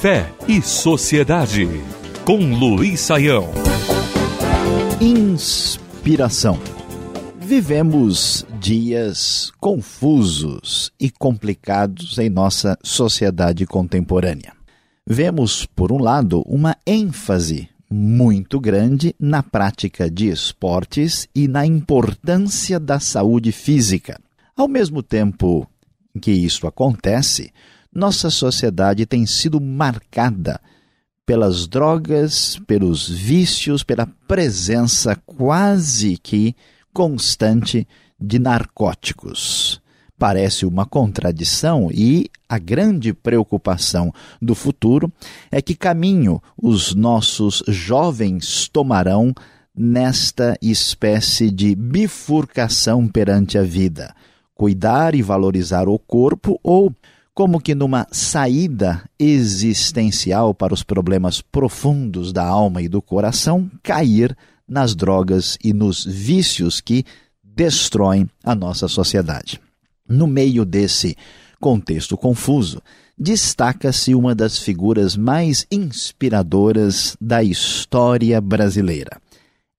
Fé e Sociedade, com Luiz Saião. Inspiração. Vivemos dias confusos e complicados em nossa sociedade contemporânea. Vemos, por um lado, uma ênfase muito grande na prática de esportes e na importância da saúde física. Ao mesmo tempo que isso acontece, nossa sociedade tem sido marcada pelas drogas, pelos vícios, pela presença quase que constante de narcóticos. Parece uma contradição e a grande preocupação do futuro é que caminho os nossos jovens tomarão nesta espécie de bifurcação perante a vida. Cuidar e valorizar o corpo ou como que numa saída existencial para os problemas profundos da alma e do coração, cair nas drogas e nos vícios que destroem a nossa sociedade. No meio desse contexto confuso, destaca-se uma das figuras mais inspiradoras da história brasileira.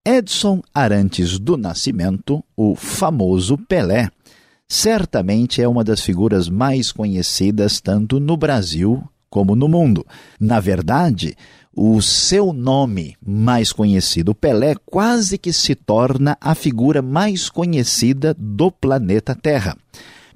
Edson Arantes do Nascimento, o famoso Pelé, certamente é uma das figuras mais conhecidas tanto no Brasil como no mundo. Na verdade, o seu nome mais conhecido, Pelé, quase que se torna a figura mais conhecida do planeta Terra.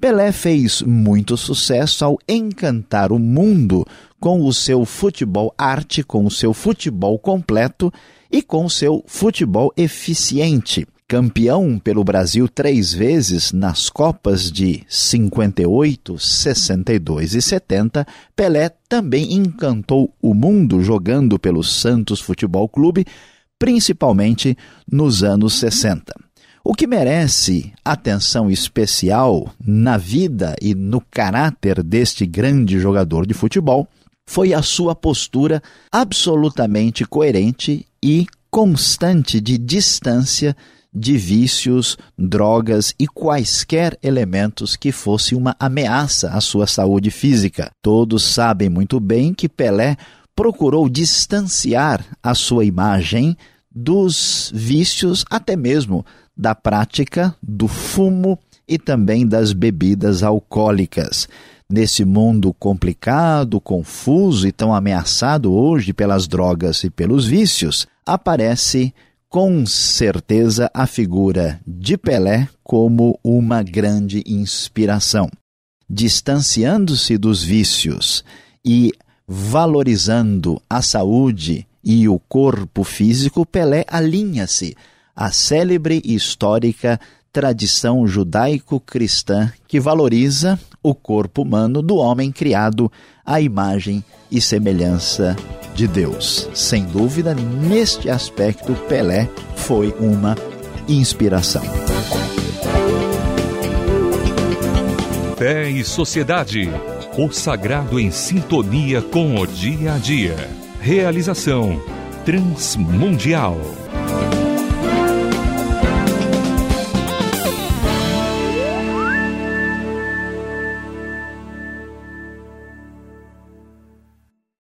Pelé fez muito sucesso ao encantar o mundo com o seu futebol arte, com o seu futebol completo e com o seu futebol eficiente campeão pelo Brasil três vezes nas Copas de 58, 62 e 70, Pelé também encantou o mundo jogando pelo Santos Futebol Clube, principalmente nos anos 60. O que merece atenção especial na vida e no caráter deste grande jogador de futebol foi a sua postura absolutamente coerente e constante de distância de vícios, drogas e quaisquer elementos que fosse uma ameaça à sua saúde física. Todos sabem muito bem que Pelé procurou distanciar a sua imagem dos vícios, até mesmo da prática do fumo e também das bebidas alcoólicas. Nesse mundo complicado, confuso e tão ameaçado hoje pelas drogas e pelos vícios, aparece com certeza a figura de Pelé como uma grande inspiração. Distanciando-se dos vícios e valorizando a saúde e o corpo físico, Pelé alinha-se à célebre e histórica tradição judaico-cristã que valoriza o corpo humano do homem criado à imagem e semelhança de Deus. Sem dúvida, neste aspecto, Pelé foi uma inspiração. Fé e Sociedade. O sagrado em sintonia com o dia a dia. Realização Transmundial.